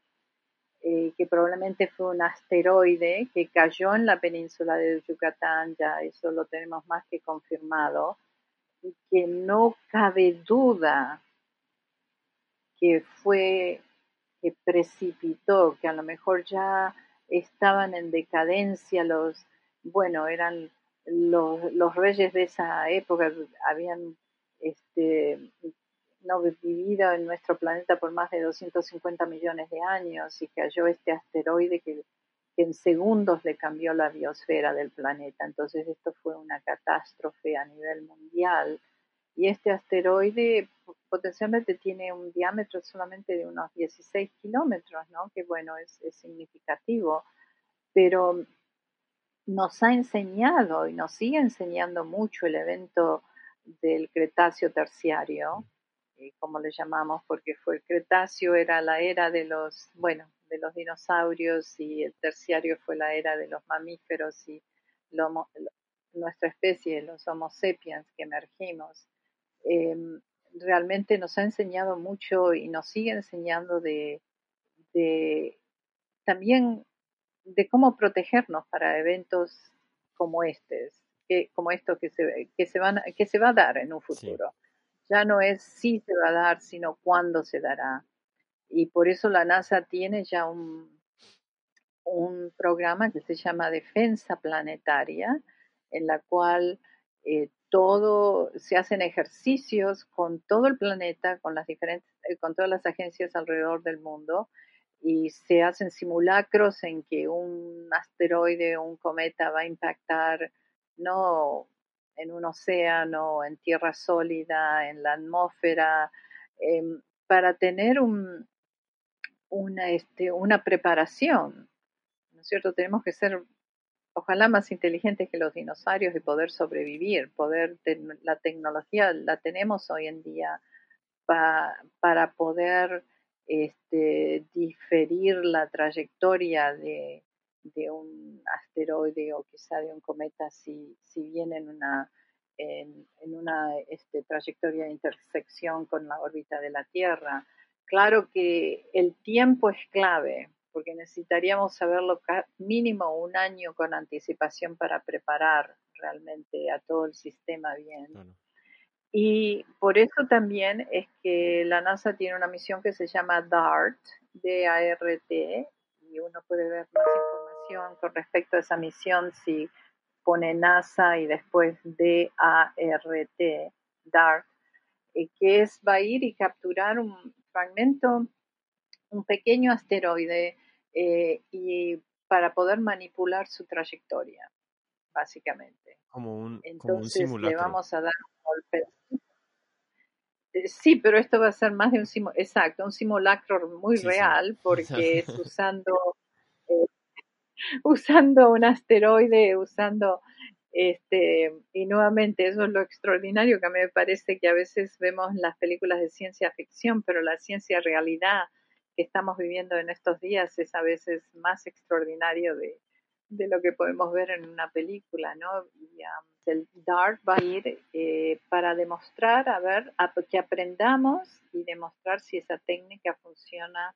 eh, que probablemente fue un asteroide que cayó en la península de Yucatán, ya eso lo tenemos más que confirmado, y que no cabe duda que fue, que precipitó, que a lo mejor ya estaban en decadencia los, bueno, eran los, los reyes de esa época, habían este, no vivido en nuestro planeta por más de 250 millones de años y cayó este asteroide que, en segundos le cambió la biosfera del planeta. Entonces esto fue una catástrofe a nivel mundial y este asteroide potencialmente tiene un diámetro solamente de unos 16 kilómetros, ¿no? Que bueno, es, es significativo, pero nos ha enseñado y nos sigue enseñando mucho el evento del Cretáceo terciario, eh, como le llamamos, porque fue el Cretáceo era la era de los, bueno, de los dinosaurios y el terciario fue la era de los mamíferos y nuestra especie, los Homo sapiens que emergimos. Em, realmente nos ha enseñado mucho y nos sigue enseñando de, también de cómo protegernos para eventos como este, que, como esto que se, que se, van, que se va a dar en un futuro. Ya no es si se va a dar, sino cuándo se dará. Y por eso la NASA tiene ya un, un programa que se llama Defensa Planetaria, en la cual eh, todo se hacen ejercicios con todo el planeta, con las diferentes, eh, con todas las agencias alrededor del mundo, y se hacen simulacros en que un asteroide o un cometa va a impactar no en un océano, en tierra sólida, en la atmósfera, em, para tener un, una, este, una preparación, ¿no es cierto? Tenemos que ser, ojalá, más inteligentes que los dinosaurios y poder sobrevivir, poder, la tecnología la tenemos hoy en día para poder este, diferir la trayectoria de, de, un asteroide o quizá de un cometa si, si viene en una, en, una este, trayectoria de intersección con la órbita de la Tierra. Claro que el tiempo es clave, porque necesitaríamos saberlo mínimo un año con anticipación para preparar realmente a todo el sistema bien. Y por eso también es que la NASA tiene una misión que se llama DART, D-A-R-T, y uno puede ver más información con respecto a esa misión si pone NASA y después D-A-R-T, DART, eh, que es va a ir y capturar un fragmento, un pequeño asteroide, eh, y para poder manipular su trayectoria, básicamente. Como un, Entonces le vamos a dar un golpe. Eh, sí, pero esto va a ser más de un simulacro, exacto, un simulacro muy real, porque [LAUGHS] es usando, [LAUGHS] usando un asteroide, usando este, y nuevamente eso es lo extraordinario que a mí me parece que a veces vemos las películas de ciencia ficción, pero la ciencia realidad que estamos viviendo en estos días es a veces más extraordinario de, de lo que podemos ver en una película, ¿no? Y, el DART va a ir eh, para demostrar, a ver, que aprendamos y demostrar si esa técnica funciona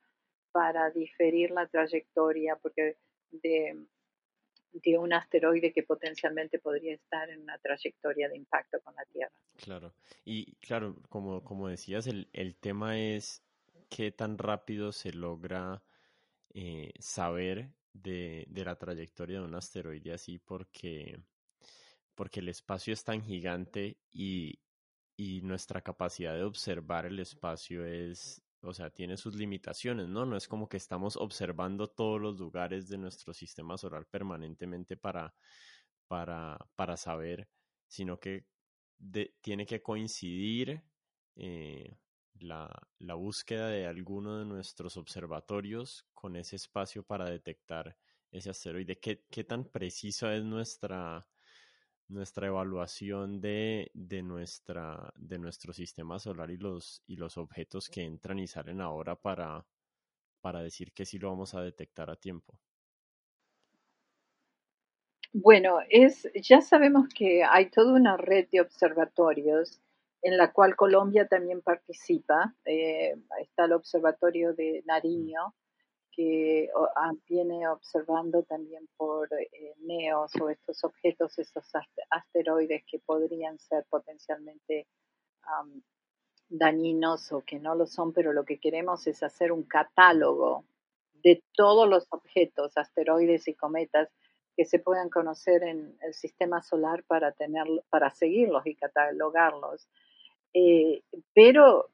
para diferir la trayectoria, porque de, de un asteroide que potencialmente podría estar en una trayectoria de impacto con la Tierra. Claro, y claro, como, como decías, el, el tema es qué tan rápido se logra eh, saber de, de, la trayectoria de un asteroide así porque, porque el espacio es tan gigante y, y nuestra capacidad de observar el espacio es, o sea, tiene sus limitaciones, ¿no? No es como que estamos observando todos los lugares de nuestro sistema solar permanentemente para, para, para saber, sino que tiene que coincidir eh, la, la, búsqueda de alguno de nuestros observatorios con ese espacio para detectar ese asteroide. ¿Qué, qué tan precisa es nuestra, nuestra evaluación de, de, nuestra, de nuestro sistema solar y los, y los objetos que entran y salen ahora para, para decir que sí lo vamos a detectar a tiempo? Bueno, es, ya sabemos que hay toda una red de observatorios en la cual Colombia también participa. Eh, está el Observatorio de Nariño, que ah, viene observando también por eh, NEOS o estos objetos, estos asteroides que podrían ser potencialmente dañinos o que no lo son, pero lo que queremos es hacer un catálogo de todos los objetos, asteroides y cometas que se puedan conocer en el sistema solar para tener, para seguirlos y catalogarlos. Eh, pero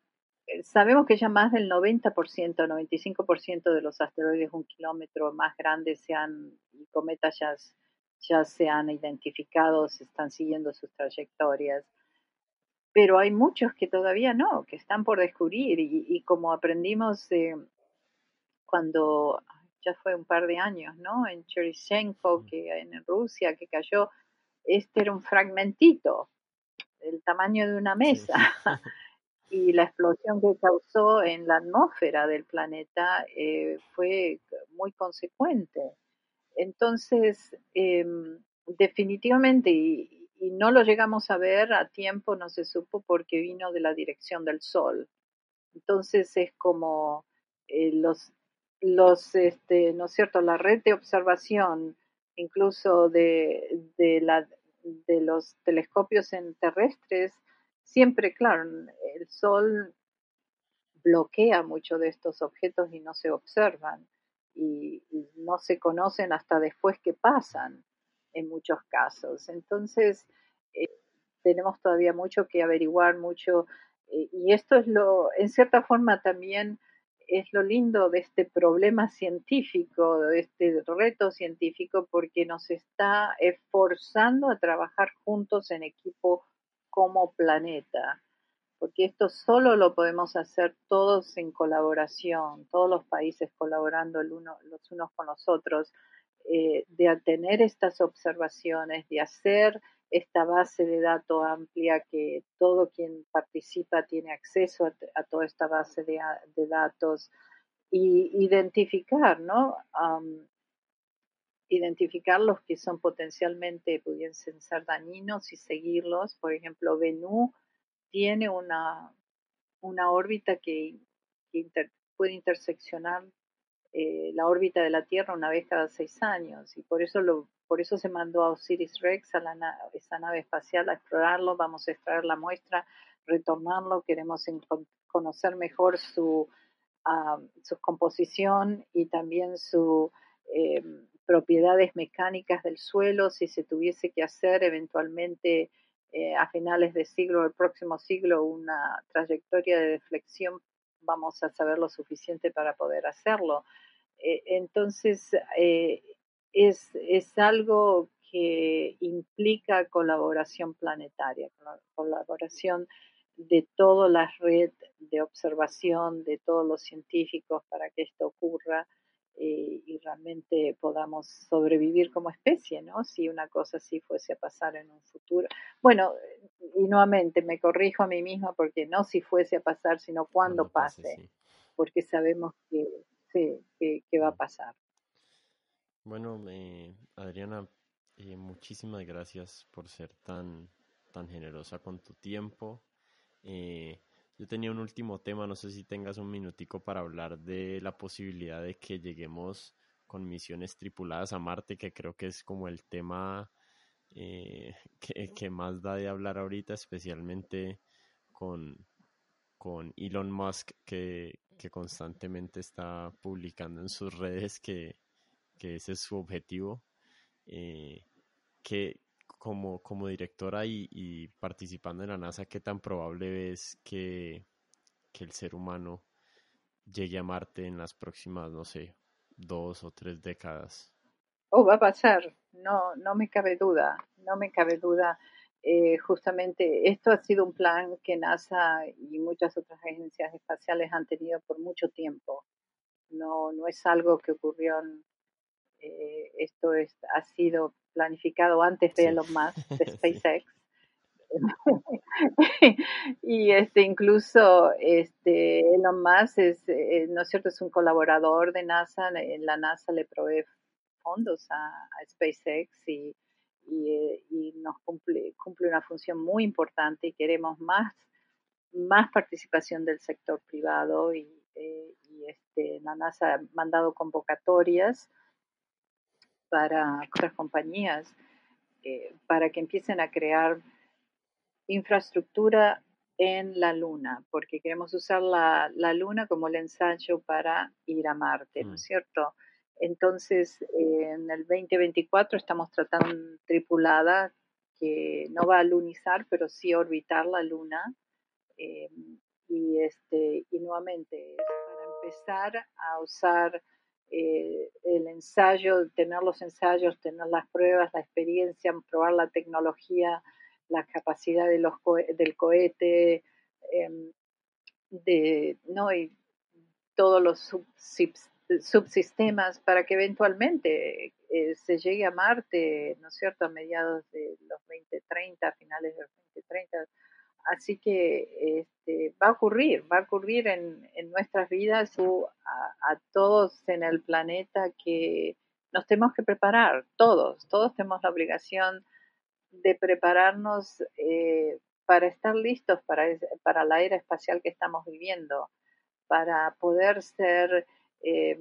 sabemos que ya más del 90%, 95% de los asteroides un kilómetro más grandes se han, y cometas ya, ya se han identificado, se están siguiendo sus trayectorias. pero hay muchos que todavía no, que están por descubrir y, como aprendimos eh, cuando ya fue un par de años, ¿no? En Cheryshenko, que en Rusia, que cayó, este era un fragmentito, del tamaño de una mesa. [LAUGHS] y la explosión que causó en la atmósfera del planeta eh, fue muy consecuente. Entonces, em, definitivamente, y, no lo llegamos a ver a tiempo, no se supo porque vino de la dirección del sol. Entonces es como eh, los, los este, ¿no es cierto?, la red de observación, incluso de, de, la, de los telescopios en terrestres, siempre, claro, el sol bloquea mucho de estos objetos y no se observan y no se conocen hasta después que pasan en muchos casos. Entonces, eh, tenemos todavía mucho que averiguar, mucho, eh, y esto es lo, en cierta forma también es lo lindo de este problema científico, de este reto científico, porque nos está esforzando a trabajar juntos en equipo como planeta, porque esto solo lo podemos hacer todos en colaboración, todos los países colaborando los unos con los otros eh, de tener estas observaciones, de hacer esta base de datos amplia que todo quien participa tiene acceso a, toda esta base de, datos y identificar, ¿no? Identificar los que son potencialmente pudiesen ser dañinos y seguirlos. Por ejemplo, Venú tiene una, una órbita que, puede interseccionar eh, la órbita de la Tierra una vez cada seis años y por eso lo, por eso se mandó a Osiris Rex a la esa nave espacial a explorarlo, vamos a extraer la muestra, retornarlo, queremos conocer mejor su, su composición y también sus eh, propiedades mecánicas del suelo, si se tuviese que hacer eventualmente eh, a finales del siglo, el próximo siglo, una trayectoria de deflexión vamos a saber lo suficiente para poder hacerlo. Eh, entonces, eh, es, algo que implica colaboración planetaria, colaboración de toda la red de observación de todos los científicos para que esto ocurra eh, y realmente podamos sobrevivir como especie, ¿no? Si una cosa así fuese a pasar en un futuro. Bueno, y nuevamente me corrijo a mí misma porque no si fuese a pasar, sino cuando pase, porque sabemos que, sí, que, va a pasar. Bueno, eh, Adriana, eh, muchísimas gracias por ser tan, tan generosa con tu tiempo. Eh, yo tenía un último tema, no sé si tengas un minutico para hablar de la posibilidad de que lleguemos con misiones tripuladas a Marte, que creo que es como el tema eh, que, más da de hablar ahorita, especialmente con, con Elon Musk, que, constantemente está publicando en sus redes que, ese es su objetivo. Eh, que, como, como directora y, participando en la NASA, ¿qué tan probable es que, el ser humano llegue a Marte en las próximas, no sé, dos o tres décadas? Oh, va a pasar, no, no me cabe duda, no me cabe duda. Eh, justamente esto ha sido un plan que NASA y muchas otras agencias espaciales han tenido por mucho tiempo. No, no es algo que ocurrió eh, esto es, ha sido planificado antes de Elon Musk, de [LAUGHS] SpaceX. [LAUGHS] y este incluso este Elon Musk es eh, no es cierto es un colaborador de NASA en la NASA le provee fondos a, SpaceX y, eh, y, nos cumple cumple una función muy importante y queremos más más participación del sector privado y, y este la NASA ha mandado convocatorias para otras compañías eh, para que empiecen a crear infraestructura en la Luna, porque queremos usar la, Luna como el ensayo para ir a Marte, ¿no es mm. cierto? Entonces, en el 2024 estamos tratando una tripulada que no va a lunizar, pero sí a orbitar la Luna. Eh, y, este, y nuevamente es para empezar a usar eh, el ensayo, tener los ensayos, tener las pruebas, la experiencia, probar la tecnología la capacidad de los del cohete, em, de, ¿no? y todos los subsistemas para que eventualmente eh, se llegue a Marte, ¿no es cierto?, a mediados de los 2030, finales de los 2030. Así que este, va a ocurrir, va a ocurrir en, nuestras vidas a, a, todos en el planeta que nos tenemos que preparar, todos, todos tenemos la obligación de prepararnos eh, para estar listos para, para la era espacial que estamos viviendo, para poder ser eh,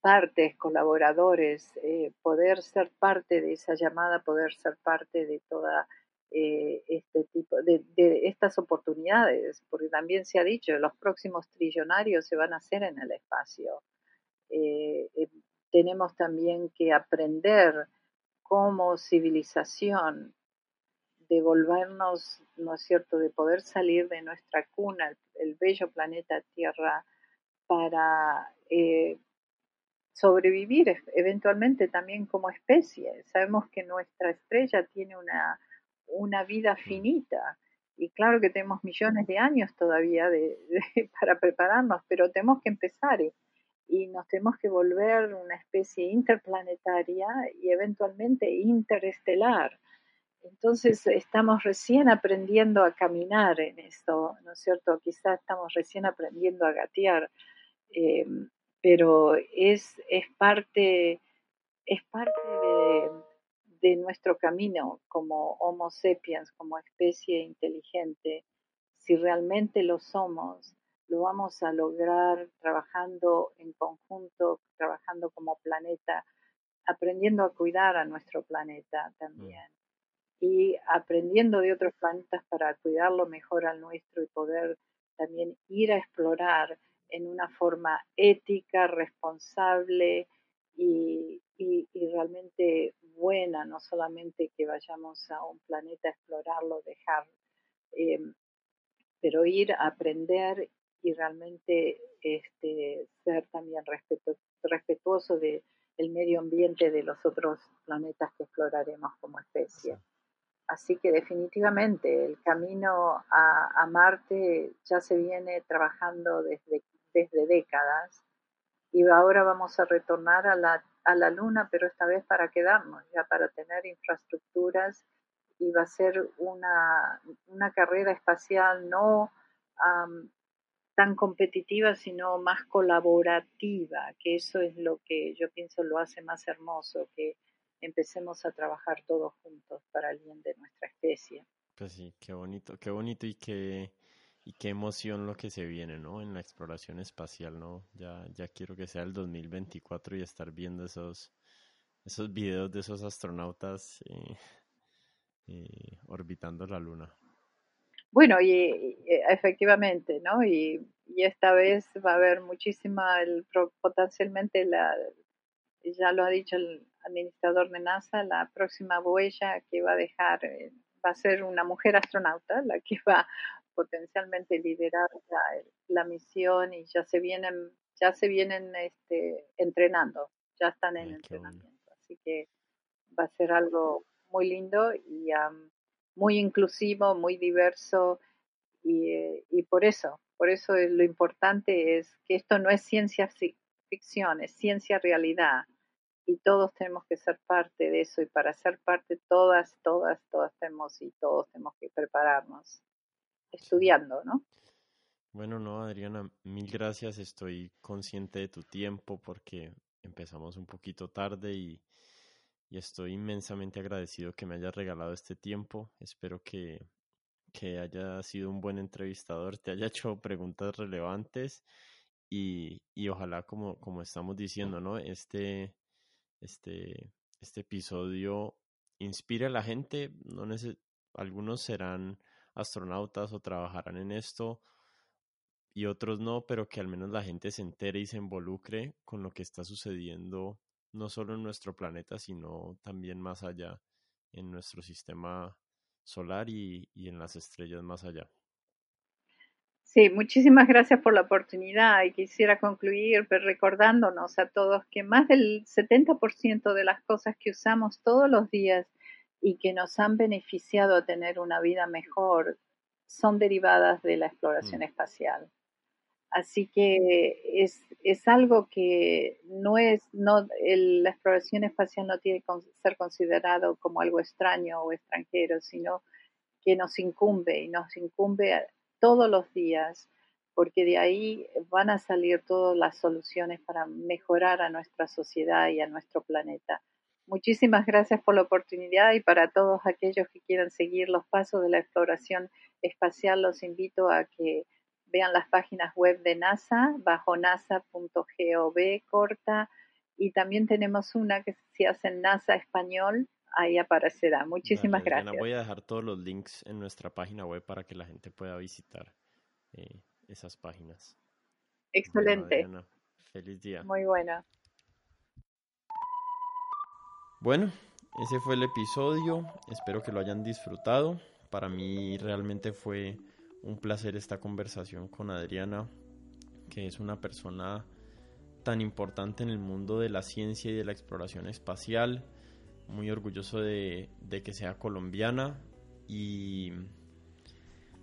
partes, colaboradores, eh, poder ser parte de esa llamada, poder ser parte de toda eh, este tipo de, estas oportunidades, porque también se ha dicho, los próximos trillonarios se van a hacer en el espacio. Eh, tenemos también que aprender como civilización devolvernos, ¿no es cierto?, de poder salir de nuestra cuna, el, el bello planeta Tierra, para eh, sobrevivir eventualmente también como especie. Sabemos que nuestra estrella tiene una, una vida finita y claro que tenemos millones de años todavía de, de, [LAUGHS] para prepararnos, pero tenemos que empezar y, y nos tenemos que volver una especie interplanetaria y eventualmente interestelar. Entonces estamos recién aprendiendo a caminar en esto, ¿no es cierto? Quizás estamos recién aprendiendo a gatear, eh, pero es, es parte, es parte de, de nuestro camino como Homo sapiens, como especie inteligente. Si realmente lo somos, lo vamos a lograr trabajando en conjunto, trabajando como planeta, aprendiendo a cuidar a nuestro planeta también y aprendiendo de otros planetas para cuidarlo mejor al nuestro y poder también ir a explorar en una forma ética, responsable y, y, y, realmente buena, no solamente que vayamos a un planeta a explorarlo, dejar, eh, pero ir a aprender y realmente este, ser también respetu respetuoso del de medio ambiente de los otros planetas que exploraremos como especie. Así que definitivamente el camino a, a, Marte ya se viene trabajando desde, desde décadas y ahora vamos a retornar a la, a la Luna, pero esta vez para quedarnos, ya para tener infraestructuras y va a ser una, una carrera espacial no um, tan competitiva, sino más colaborativa, que eso es lo que yo pienso lo hace más hermoso, que empecemos a trabajar todos juntos para el bien de nuestra especie. Pues sí, qué bonito, qué bonito y qué, y qué emoción lo que se viene, ¿no? En la exploración espacial, ¿no? Ya, ya quiero que sea el 2024 y estar viendo esos, esos videos de esos astronautas eh, eh, orbitando la Luna. Bueno, y, y efectivamente, ¿no? Y, y, esta vez va a haber muchísima, el, potencialmente la, ya lo ha dicho el administrador de NASA, la próxima huella que va a dejar eh, va a ser una mujer astronauta, la que va potencialmente liderar la, la misión y ya se vienen, ya se vienen este, entrenando, ya están en Ay, entrenamiento. Así que va a ser algo muy lindo y um, muy inclusivo, muy diverso y, eh, y por eso, por eso es, lo importante es que esto no es ciencia ficción, es ciencia realidad y todos tenemos que ser parte de eso y para ser parte todas, todas, todas tenemos y todos tenemos que prepararnos estudiando, ¿no? Bueno, no, Adriana, mil gracias. Estoy consciente de tu tiempo porque empezamos un poquito tarde y, y estoy inmensamente agradecido que me hayas regalado este tiempo. Espero que, que haya sido un buen entrevistador, te haya hecho preguntas relevantes y, y ojalá, como, como estamos diciendo, ¿no? Este, este, este episodio inspire a la gente. No algunos serán astronautas o trabajarán en esto y otros no, pero que al menos la gente se entere y se involucre con lo que está sucediendo no solo en nuestro planeta, sino también más allá, en nuestro sistema solar y, en las estrellas más allá. Sí, muchísimas gracias por la oportunidad y quisiera concluir recordándonos a todos que más del 70% de las cosas que usamos todos los días y que nos han beneficiado a tener una vida mejor son derivadas de la exploración mm. espacial. Así que es, es, algo que no es, no, la exploración espacial no tiene que ser considerado como algo extraño o extranjero, sino que nos incumbe y nos incumbe todos los días, porque de ahí van a salir todas las soluciones para mejorar a nuestra sociedad y a nuestro planeta. Muchísimas gracias por la oportunidad y para todos aquellos que quieran seguir los pasos de la exploración espacial, los invito a que vean las páginas web de NASA bajo nasa.gov corta y también tenemos una que se hace en NASA español, ahí aparecerá. Muchísimas gracias. voy a dejar todos los links en nuestra página web para que la gente pueda visitar eh, esas páginas. Excelente. feliz día. Muy bueno. Bueno, ese fue el episodio. Espero que lo hayan disfrutado. Para mí realmente fue un placer esta conversación con Adriana, que es una persona tan importante en el mundo de la ciencia y de la exploración espacial. Muy orgulloso de, que sea colombiana y,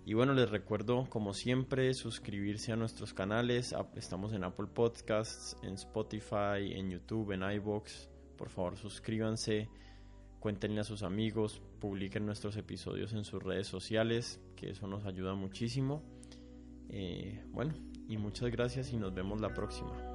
y bueno, les recuerdo como siempre suscribirse a nuestros canales. Estamos en Apple Podcasts, en Spotify, en YouTube, en iBox por favor, suscríbanse, cuéntenle a sus amigos, publiquen nuestros episodios en sus redes sociales, que eso nos ayuda muchísimo. Eh, bueno, y muchas gracias y nos vemos la próxima.